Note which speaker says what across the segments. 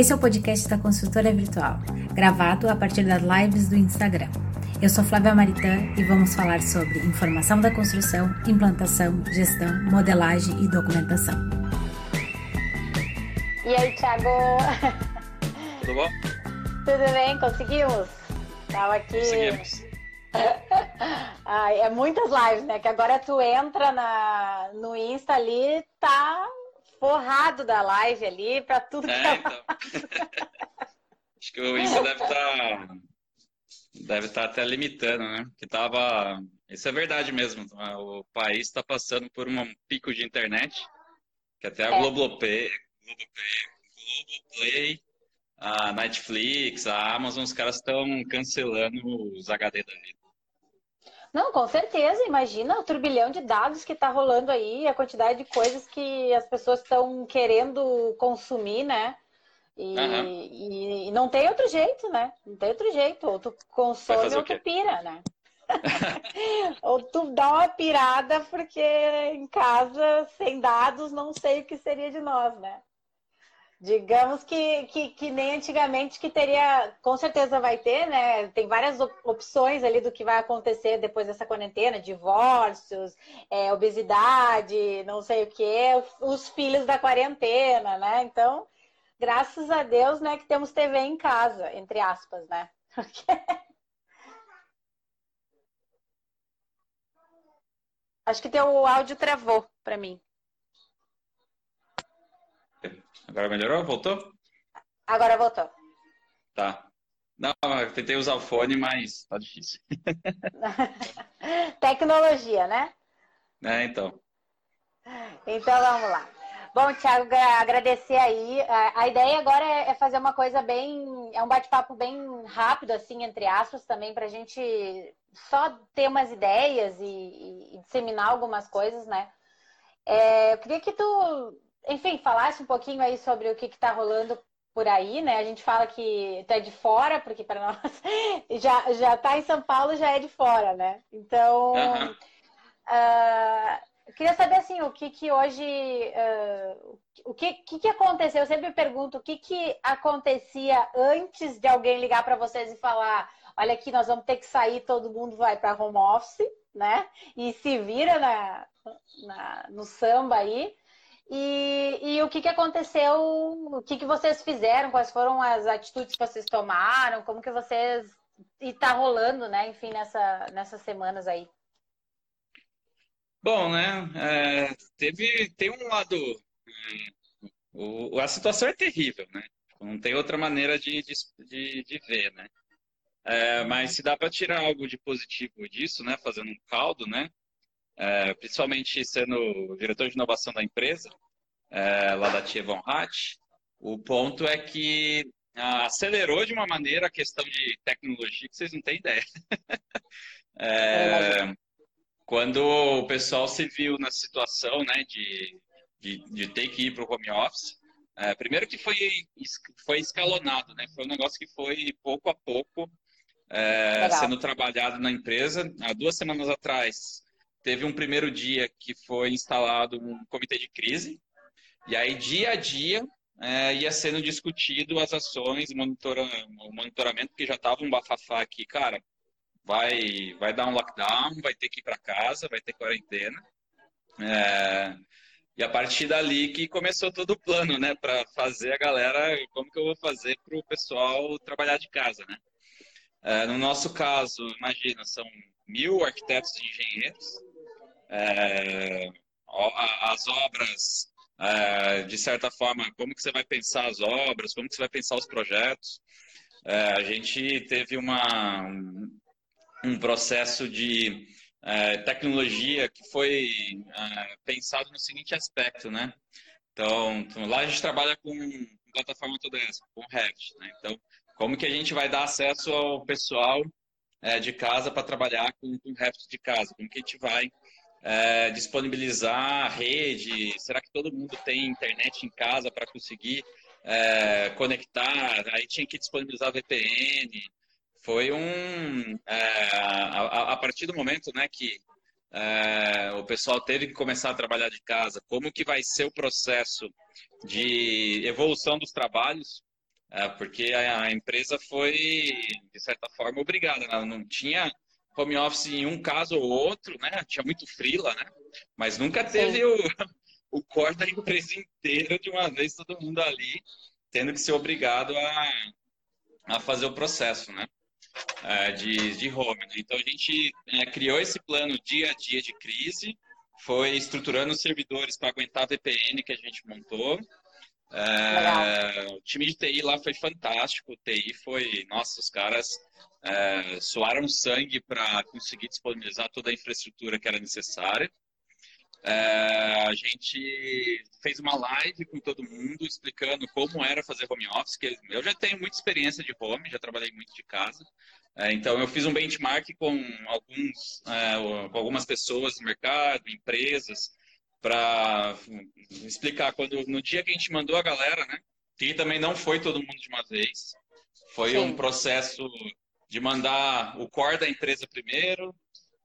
Speaker 1: Esse é o podcast da Consultora Virtual, gravado a partir das lives do Instagram. Eu sou Flávia Maritã e vamos falar sobre informação da construção, implantação, gestão, modelagem e documentação.
Speaker 2: E aí, Thiago?
Speaker 3: Tudo bom?
Speaker 2: Tudo bem? Conseguimos? Tava aqui.
Speaker 3: Conseguimos.
Speaker 2: Ai, é muitas lives, né? Que agora tu entra na, no Insta ali, tá forrado da live ali para tudo que
Speaker 3: É,
Speaker 2: é
Speaker 3: então. Acho que o Insta deve estar deve estar até limitando, né? Que tava. Isso é verdade mesmo. O país está passando por um pico de internet, que até a
Speaker 2: É.
Speaker 3: Globoplay, Globoplay, a Netflix, a Amazon, os caras estão cancelando os HD da vida.
Speaker 2: Não, com certeza. Imagina o turbilhão de dados que tá rolando aí, a quantidade de coisas que as pessoas estão querendo consumir, né? E,
Speaker 3: Aham.
Speaker 2: e- e não tem outro jeito, né? Não tem outro jeito. Ou tu consome ou tu pira, né? ou tu dá uma pirada porque em casa, sem dados, não sei o que seria de nós, né? Digamos que, que, que nem antigamente que teria, com certeza vai ter, né? Tem várias op- opções ali do que vai acontecer depois dessa quarentena, divórcios, é, obesidade, não sei o quê, os filhos da quarentena, né? Então, graças a Deus, né, que temos TV em casa, entre aspas, né? Acho que teu áudio travou para mim.
Speaker 3: Agora melhorou? Voltou?
Speaker 2: Agora voltou.
Speaker 3: Tá. Não, eu tentei usar o fone, mas tá difícil.
Speaker 2: Tecnologia, né?
Speaker 3: É, então.
Speaker 2: Então vamos lá. Bom, Thiago, gra- agradecer aí. A, ideia agora é, é fazer uma coisa bem. É um bate-papo bem rápido, assim, entre aspas, também, para a gente só ter umas ideias e, e- e disseminar algumas coisas, né? É, eu queria que tu, enfim, falasse um pouquinho aí sobre o que está rolando por aí, né? A gente fala que é de fora, porque para nós já, já tá em São Paulo, já é de fora, né? Então. Eu queria saber assim, o que que hoje, ah, o que, que que aconteceu? Eu sempre pergunto o que que acontecia antes de alguém ligar para vocês e falar, olha aqui, nós vamos ter que sair, todo mundo vai para home office, né? E se vira na, na- no samba aí. E, e o que que aconteceu? O que que vocês fizeram? Quais foram as atitudes que vocês tomaram? Como que vocês e tá rolando, né? Enfim, nessa, nessas semanas aí.
Speaker 3: Bom, né? é, teve, tem um lado. é, o, a situação é terrível, né? Não tem outra maneira de, de, de, ver, né? É, mas se dá para tirar algo de positivo disso, né? Fazendo um caldo, né? É, principalmente sendo diretor de inovação da empresa, é, lá da Tia Von Hatt, o ponto é que ah, acelerou de uma maneira a questão de tecnologia que vocês não têm ideia. É, quando o pessoal se viu na situação, né, de, de, de ter que ir para o home office, é, primeiro que foi, foi escalonado, né, foi um negócio que foi pouco a pouco é, sendo trabalhado na empresa. Há duas semanas atrás, teve um primeiro dia que foi instalado um comitê de crise, e aí dia a dia é, ia sendo discutido as ações, o monitoramento, porque já estava um bafafá aqui, cara, vai, vai dar um lockdown, vai ter que ir para casa, vai ter quarentena. É, e a partir dali que começou todo o plano, né, para fazer a galera, como que eu vou fazer para o pessoal trabalhar de casa, né? É, no nosso caso, imagina, são mil arquitetos e engenheiros, é, as obras, é, de certa forma, como que você vai pensar as obras, como que você vai pensar os projetos. É, a gente teve uma, um- processo de é, tecnologia que foi é, pensado no seguinte aspecto, né? Então, lá a gente trabalha com plataforma toda essa, com Revit, né? Então, como que a gente vai dar acesso ao pessoal é, de casa para trabalhar com, com Revit de casa? Como que a gente vai é, disponibilizar rede? Será que todo mundo tem internet em casa para conseguir é, conectar? Aí tinha que disponibilizar VPN. Foi um. é, a, a- partir do momento né, que é, o pessoal teve que começar a trabalhar de casa, como que vai ser o processo de evolução dos trabalhos? É, porque a, a, empresa foi, de certa forma, obrigada. Ela não tinha home office em um caso ou outro, né? Tinha muito frila, né? Mas nunca teve o, o core da empresa inteira de uma vez, todo mundo ali, tendo que ser obrigado a, a fazer o processo, né? É, de, de home. Né? Então a gente é, criou esse plano dia a dia de crise, foi estruturando os servidores para aguentar a VPN que a gente montou. É, o time de TI lá foi fantástico. O TI foi, nossa, os caras é, suaram sangue para conseguir disponibilizar toda a infraestrutura que era necessária. É, a gente fez uma live com todo mundo explicando como era fazer home office. Que eu já tenho muita experiência de home, já trabalhei muito de casa. É, então eu fiz um benchmark com alguns, é, com algumas pessoas no mercado, empresas, para explicar quando no dia que a gente mandou a galera, né? Que também não foi todo mundo de uma vez. Foi Sim. um processo de mandar o core da empresa primeiro,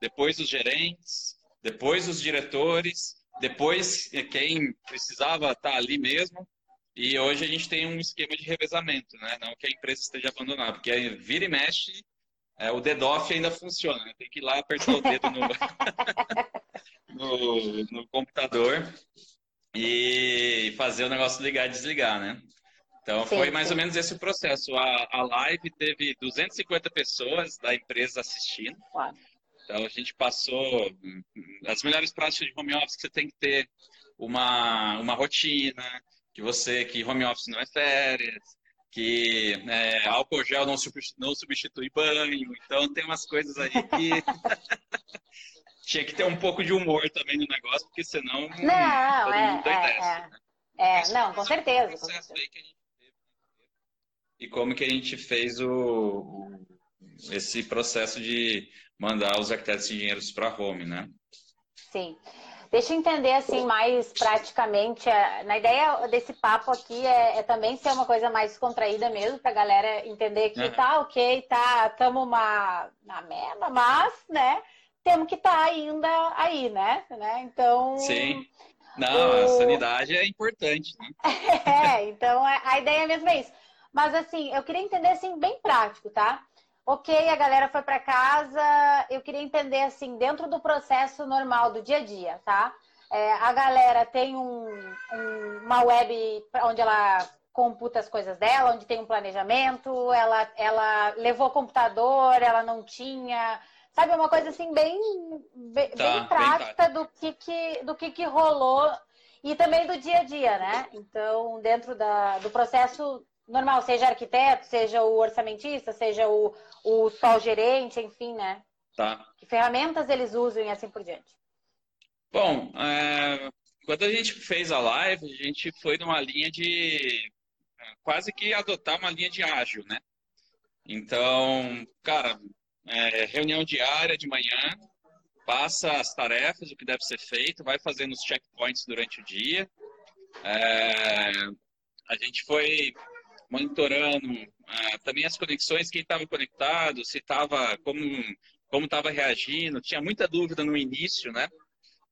Speaker 3: depois os gerentes, depois os diretores, depois quem precisava estar ali mesmo. E hoje a gente tem um esquema de revezamento, né? Não que a empresa esteja abandonada, porque vira e mexe, é, o DDoF ainda funciona. Né? Tem que ir lá apertar o dedo no, no, no, computador e fazer o negócio ligar e desligar, né? Então sim, foi mais sim. ou menos esse o processo. A, a live teve 250 pessoas da empresa assistindo. Uau. Então a gente passou as melhores práticas de home office que você tem que ter uma, uma rotina, que você que home office não é férias, que é, álcool gel não substitui, não substitui banho, então tem umas coisas aí que tinha que ter um pouco de humor também no negócio, porque senão
Speaker 2: não, todo é, mundo é, é, né? é, não, com certeza. Com certeza.
Speaker 3: E como que a gente fez o, esse processo de mandar os arquitetos de engenheiros para home, né?
Speaker 2: Sim. Deixa eu entender assim mais praticamente. É, na ideia desse papo aqui é, é também ser uma coisa mais contraída mesmo, para a galera entender que uhum. tá ok, tá, estamos uma na merda, mas, né, temos que estar tá ainda aí, né? né? Então.
Speaker 3: Sim. Não, o... a sanidade é importante. Né?
Speaker 2: é, então a ideia mesmo é isso. Mas assim, eu queria entender assim bem prático, tá? Ok, a galera foi para casa. Eu queria entender assim, dentro do processo normal do dia a dia, tá? É, a galera tem um, um, uma web onde ela computa as coisas dela, onde tem um planejamento, ela, ela levou computador, ela não tinha. Sabe, uma coisa assim bem, bem, tá, bem prática bem do, que, que, do que, que rolou e também do dia a dia, né? Então, dentro da, do processo normal, seja arquiteto, seja o orçamentista, seja o, o só gerente, enfim, né?
Speaker 3: Tá.
Speaker 2: Que ferramentas eles usam e assim por diante.
Speaker 3: Bom, é, quando a gente fez a live, a gente foi numa linha de quase que adotar uma linha de ágil, né? Então, cara, é, reunião diária de manhã, passa as tarefas, o que deve ser feito, vai fazendo os checkpoints durante o dia. É, a gente foi monitorando ah, também as conexões, quem estava conectado, se estava, como como estava reagindo. Tinha muita dúvida no início, né?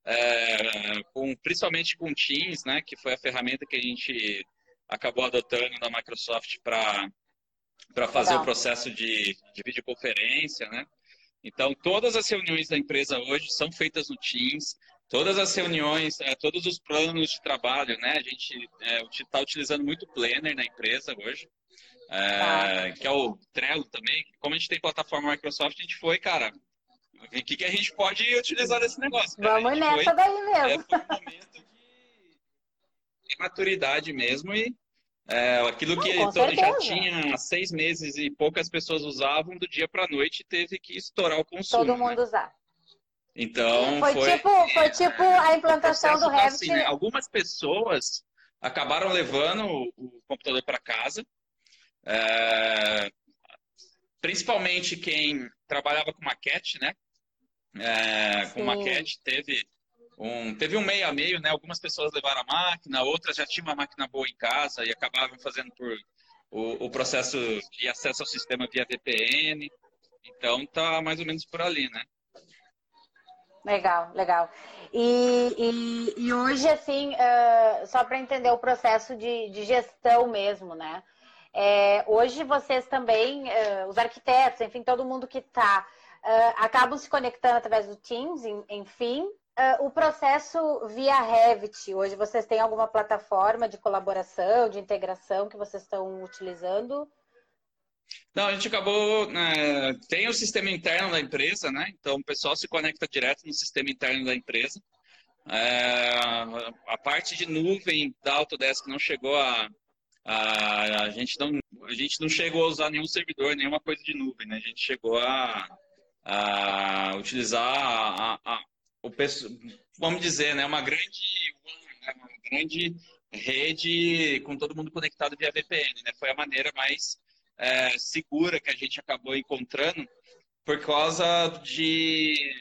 Speaker 3: É, com, principalmente com Teams, né? Que foi a ferramenta que a gente acabou adotando da Microsoft para para fazer o processo de, de videoconferência, né? Então, todas as reuniões da empresa hoje são feitas no Teams. Todas as reuniões, é, todos os planos de trabalho, né? A gente está é, utilizando muito Planner na empresa hoje, é, tá. que é o Trello também. Como a gente tem plataforma Microsoft, a gente foi, cara, o que, que a gente pode utilizar desse negócio?
Speaker 2: Cara? Vamos nessa foi, daí mesmo. É, foi um momento
Speaker 3: de, de maturidade mesmo e é, aquilo que Não, já tinha seis meses e poucas pessoas usavam, do dia para a noite teve que estourar o consumo.
Speaker 2: Todo mundo né? usar.
Speaker 3: Então
Speaker 2: foi, foi, tipo, foi tipo a implantação do Revit. Assim, né?
Speaker 3: Algumas pessoas acabaram levando o, computador para casa, é, principalmente quem trabalhava com maquete, né? É, com maquete teve um teve um meio a meio, né? Algumas pessoas levaram a máquina, outras já tinham uma máquina boa em casa e acabavam fazendo por o, o processo de acesso ao sistema via VPN. Então tá mais ou menos por ali, né?
Speaker 2: Legal, legal. E, e, e hoje, assim, uh, só para entender o processo de, de, gestão mesmo, né? É, hoje vocês também, uh, os arquitetos, enfim, todo mundo que está, uh, acabam se conectando através do Teams, enfim. O processo via Revit, hoje vocês têm alguma plataforma de colaboração, de integração que vocês estão utilizando?
Speaker 3: Não, a gente acabou. Né, tem o sistema interno da empresa, né? Então o pessoal se conecta direto no sistema interno da empresa. É, a parte de nuvem da Autodesk não chegou a, a, a, gente não, a gente não chegou a usar nenhum servidor, nenhuma coisa de nuvem, né? A gente chegou a, a utilizar a, a, o vamos dizer, né? Uma grande, né? uma grande rede com todo mundo conectado via VPN, né? Foi a maneira mais é, segura que a gente acabou encontrando por causa de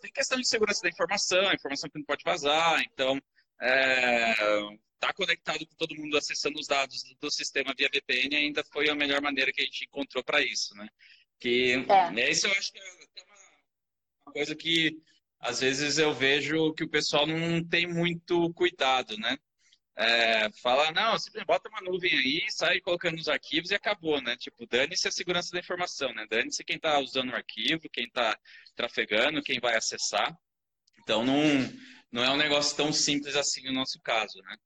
Speaker 3: tem questão de segurança da informação, informação que não pode vazar, então é, tá conectado com todo mundo acessando os dados do sistema via VPN ainda foi a melhor maneira que a gente encontrou para isso, né? Que é. Isso eu acho que é uma coisa que às vezes eu vejo que o pessoal não tem muito cuidado, né? É, fala, não, bota uma nuvem aí, sai colocando nos arquivos e acabou, né? Tipo, dane-se a segurança da informação, né? Dane-se quem está usando o arquivo, quem está trafegando, quem vai acessar. Então, não, não é um negócio tão simples assim no nosso caso, né?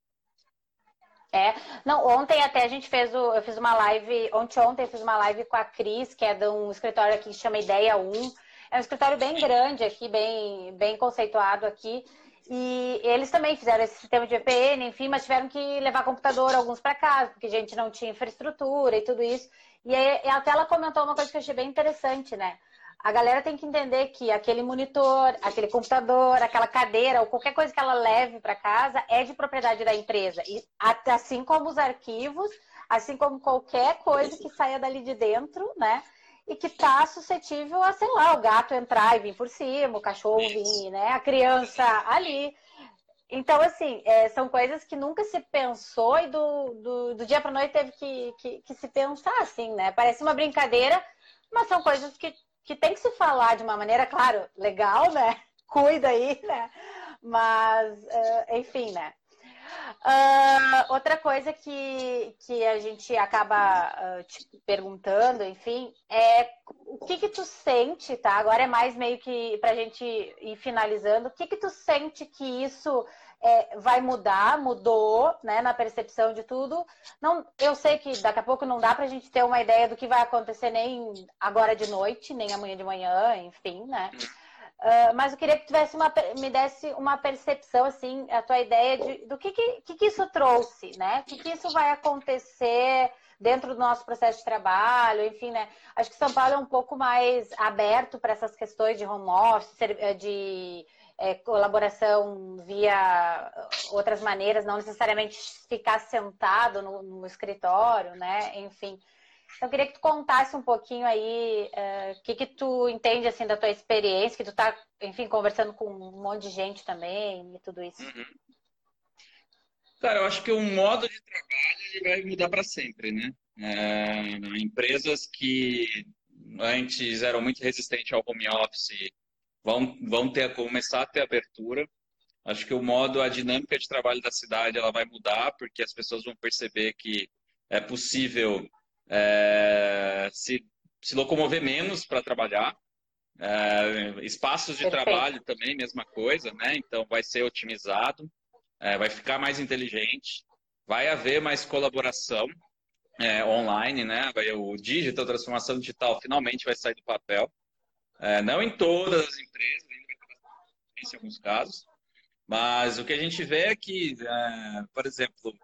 Speaker 2: É, não, ontem até a gente fez o, eu fiz uma live, ontem ontem eu fiz uma live com a Cris, que é de um escritório aqui que chama Ideia 1. É um escritório bem grande aqui, bem, bem conceituado aqui. E eles também fizeram esse sistema de VPN, enfim, mas tiveram que levar computador alguns para casa, porque a gente não tinha infraestrutura e tudo isso. E aí, até ela comentou uma coisa que eu achei bem interessante, né? A galera tem que entender que aquele monitor, aquele computador, aquela cadeira ou qualquer coisa que ela leve para casa é de propriedade da empresa. E assim como os arquivos, assim como qualquer coisa que saia dali de dentro, né? E que está suscetível a, sei lá, o gato entrar e vir por cima, o cachorro vir, né? A criança ali. Então, assim, é, são coisas que nunca se pensou e do, do, do dia para noite teve que, que, que, se pensar, assim, né? Parece uma brincadeira, mas são coisas que, que tem que se falar de uma maneira, claro, legal, né? Cuida aí, né? Mas, uh, enfim, né? Uh, outra coisa que, que a gente acaba uh, te perguntando, enfim, é o que que tu sente, tá? Agora é mais meio que pra gente ir finalizando. O que que tu sente que isso é, vai mudar, mudou, né, na percepção de tudo? Não, eu sei que daqui a pouco não dá pra gente ter uma ideia do que vai acontecer nem agora de noite, nem amanhã de manhã, enfim, né? Uh, mas eu queria que tivesse uma, me desse uma percepção, assim, a tua ideia de, do que, que, que isso trouxe, né? O que, que isso vai acontecer dentro do nosso processo de trabalho, enfim, né? Acho que São Paulo é um pouco mais aberto para essas questões de home office, eh, de é, colaboração via outras maneiras, não necessariamente ficar sentado no, no escritório, né? Enfim. Eu queria que tu contasse um pouquinho aí eh, o uh, que, que tu entende assim da tua experiência, que tu tá, enfim, conversando com um monte de gente também e tudo isso. Uhum.
Speaker 3: Cara, eu acho que o modo de trabalho vai mudar para sempre, né? É, empresas que antes eram muito resistentes ao home office vão, vão ter, começar a ter abertura. Acho que o modo, a dinâmica de trabalho da cidade ela vai mudar, porque as pessoas vão perceber que é possível é, se, se locomover menos para trabalhar. É, espaços de Perfeito. trabalho também, mesma coisa, né? Então vai ser otimizado, é, vai ficar mais inteligente, vai haver mais colaboração é, online, né? Vai, o digital, a transformação digital, finalmente vai sair do papel. É, não em todas as empresas, ainda vai ter em alguns casos, mas o que a gente vê é que, é, por exemplo,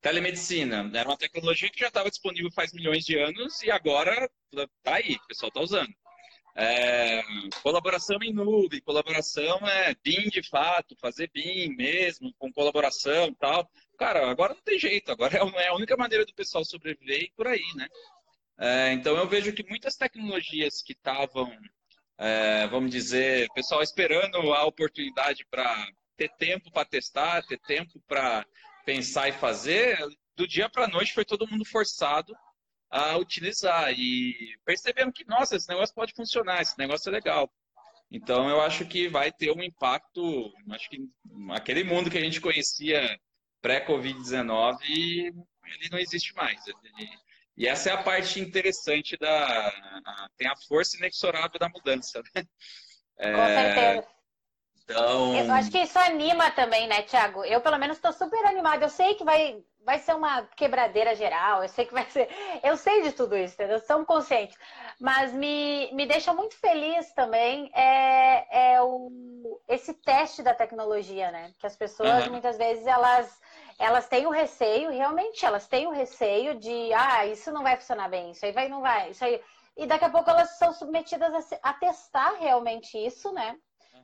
Speaker 3: Telemedicina era uma tecnologia que já estava disponível faz milhões de anos e agora está aí, o pessoal está usando. É, colaboração em nuvem, colaboração é BIM de fato, fazer BIM mesmo, com colaboração e tal. Cara, agora não tem jeito, agora é, é a única maneira do pessoal sobreviver e por aí, né? É, então eu vejo que muitas tecnologias que estavam, é, vamos dizer, pessoal esperando a oportunidade para ter tempo para testar, ter tempo para pensar e fazer, do dia para a noite foi todo mundo forçado a utilizar. E percebendo que, nossa, esse negócio pode funcionar, esse negócio é legal. Então, eu acho que vai ter um impacto. Acho que aquele mundo que a gente conhecia pré-Covid-19, ele não existe mais. Ele, e essa é a parte interessante da. A, tem a força inexorável da mudança. Né?
Speaker 2: É, Com certeza. Então... Eu acho que isso anima também, né, Thiago? Eu, pelo menos, estou super animada. Eu sei que vai, vai ser uma quebradeira geral, eu sei que vai ser. Eu sei de tudo isso, entendeu? Somos conscientes. Mas me, me deixa muito feliz também é, é o, esse teste da tecnologia, né? Que as pessoas, uhum. muitas vezes, elas elas têm o receio, realmente elas têm o receio de, ah, isso não vai funcionar bem, isso aí vai, não vai, isso aí. E daqui a pouco elas são submetidas a, a testar realmente isso, né?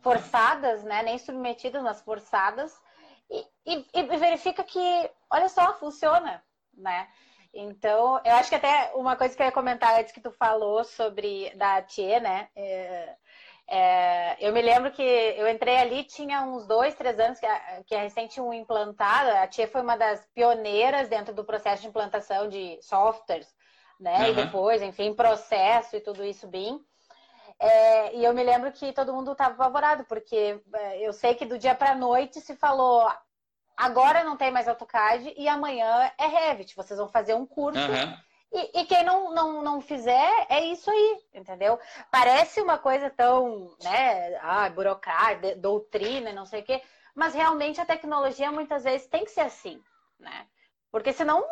Speaker 2: Forçadas, né? Nem submetidas, mas forçadas. E, e, e verifica que, olha só, funciona, né? Então, eu acho que até uma coisa que eu ia comentar antes que tu falou sobre da Tia, né? É, é, eu me lembro que eu entrei ali, tinha uns dois, três anos que a, que a recente um implantado. A Tia foi uma das pioneiras dentro do processo de implantação de softwares, né? Uhum. E depois, enfim, processo e tudo isso bem. É, e eu me lembro que todo mundo estava apavorado, porque é, eu sei que do dia para noite se falou agora não tem mais AutoCAD e amanhã é Revit. Vocês vão fazer um curso. Uhum. E, e, quem não, não, não fizer, é isso aí, entendeu? Parece uma coisa tão, né, ah, burocrática, doutrina, não sei o quê, mas realmente a tecnologia muitas vezes tem que ser assim, né? Porque senão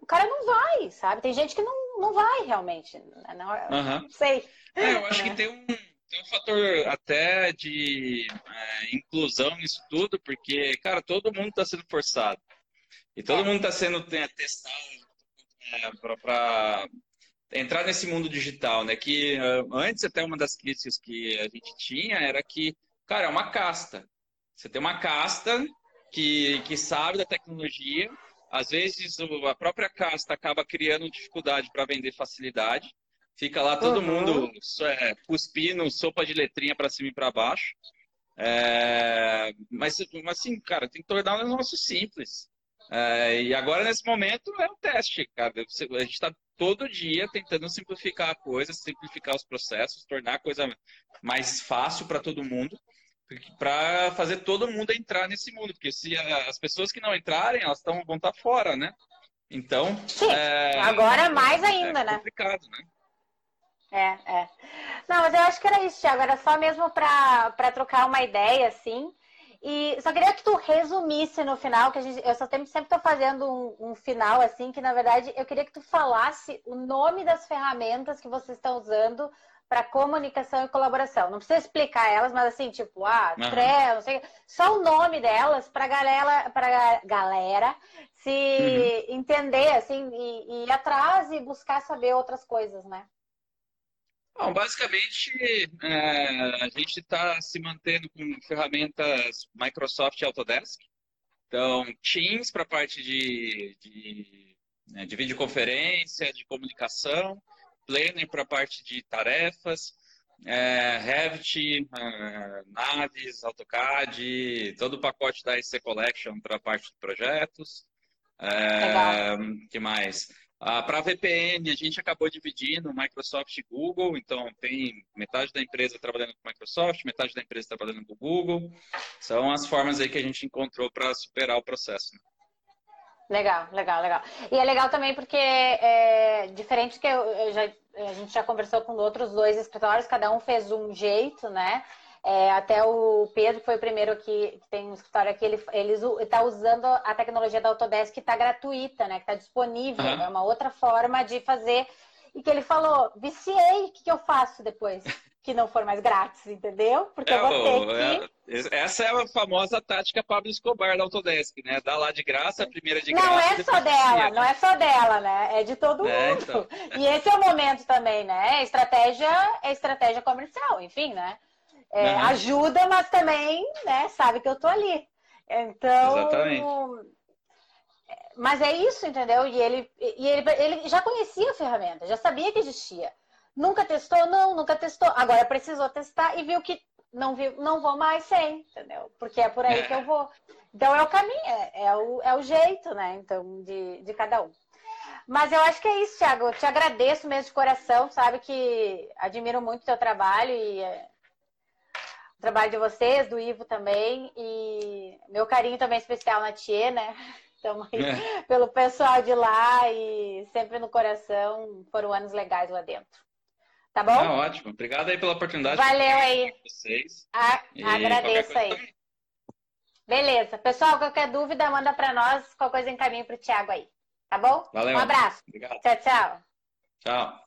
Speaker 2: o cara não vai, sabe? Tem gente que não, não vai realmente. Né? Não, uhum. não sei.
Speaker 3: É, eu acho que tem um, tem um fator até de é, inclusão nisso tudo, porque, cara, todo mundo está sendo forçado. E todo é. mundo está sendo testado é, para entrar nesse mundo digital, né? Que uh, antes até uma das críticas que a gente tinha era que, cara, é uma casta. Você tem uma casta que, que sabe da tecnologia, às vezes a própria casta acaba criando dificuldade para vender facilidade. Fica lá todo uhum. mundo é, cuspindo sopa de letrinha para cima e para baixo. É, mas, assim, cara, tem que tornar o negócio simples. É, e agora, nesse momento, é um teste, cara. A gente está todo dia tentando simplificar a coisa, simplificar os processos, tornar a coisa mais fácil para todo mundo, para fazer todo mundo entrar nesse mundo. Porque se as pessoas que não entrarem, elas tão, vão estar tá fora, né? Então.
Speaker 2: Sim, é, agora mais ainda, é né?
Speaker 3: complicado, né?
Speaker 2: É, é. Não, mas eu acho que era isso, Thiago. Era só mesmo para trocar uma ideia, assim. E só queria que tu resumisse no final, que a gente, eu só sempre estou fazendo um, um, final assim, que na verdade eu queria que tu falasse o nome das ferramentas que vocês estão usando para comunicação e colaboração. Não precisa explicar elas, mas assim, tipo, ah, uhum. Trello, não sei, só o nome delas para galera, para galera se uhum. entender assim e, e ir atrás e buscar saber outras coisas, né?
Speaker 3: Bom, basicamente, é, a gente está se mantendo com ferramentas Microsoft Autodesk. Então, Teams para a parte de, de, né, de videoconferência, de comunicação, Planner para a parte de tarefas, é, Revit, é, Naves, AutoCAD, todo o pacote da SC Collection para a parte de projetos. É, que mais? Ah, para VPN, a gente acabou dividindo Microsoft e Google, então tem metade da empresa trabalhando com Microsoft, metade da empresa trabalhando com Google. São as formas aí que a gente encontrou para superar o processo. Né?
Speaker 2: Legal, legal, legal. E é legal também porque, é, diferente que eu, eu já, a gente já conversou com outros dois escritórios, cada um fez um jeito, né? É, até o Pedro foi o primeiro que, que tem um escritório aqui, ele está usando a tecnologia da Autodesk que está gratuita, né? Que está disponível. Uhum. É uma outra forma de fazer. E que ele falou, viciei, o que, que eu faço depois? Que não for mais grátis, entendeu? Porque é, eu vou ter
Speaker 3: que... É, essa é a famosa tática Pablo Escobar da Autodesk, né? Dá lá de graça, a primeira de graça.
Speaker 2: Não é só dela, não é só dela, né? É de todo é, mundo. Então. E esse é o momento também, né? Estratégia é estratégia comercial, enfim, né? É, uhum. Ajuda, mas também né, sabe que eu tô ali. Então. Exatamente. Mas é isso, entendeu? E ele, e ele, ele já conhecia a ferramenta, já sabia que existia. Nunca testou? Não, nunca testou. Agora precisou testar e viu que não, viu, não vou mais sem, entendeu? Porque é por aí é. que eu vou. Então é o caminho, é, é, o, é o jeito, né? Então, de, de cada um. Mas eu acho que é isso, Thiago. Eu te agradeço mesmo de coração, sabe que admiro muito o teu trabalho e é, trabalho de vocês, do Ivo também, e meu carinho também especial na Tia, né? Estamos aí é. pelo pessoal de lá e sempre no coração. Foram anos legais lá dentro. Tá bom?
Speaker 3: Ah, ótimo. Obrigado aí pela oportunidade.
Speaker 2: Valeu aí.
Speaker 3: Vocês.
Speaker 2: A, agradeço aí. Também. Beleza. Pessoal, qualquer dúvida, manda para nós. Qualquer coisa encaminho para o Thiago aí. Tá bom?
Speaker 3: Valeu.
Speaker 2: Um abraço.
Speaker 3: Obrigado.
Speaker 2: Tchau, tchau.
Speaker 3: Tchau.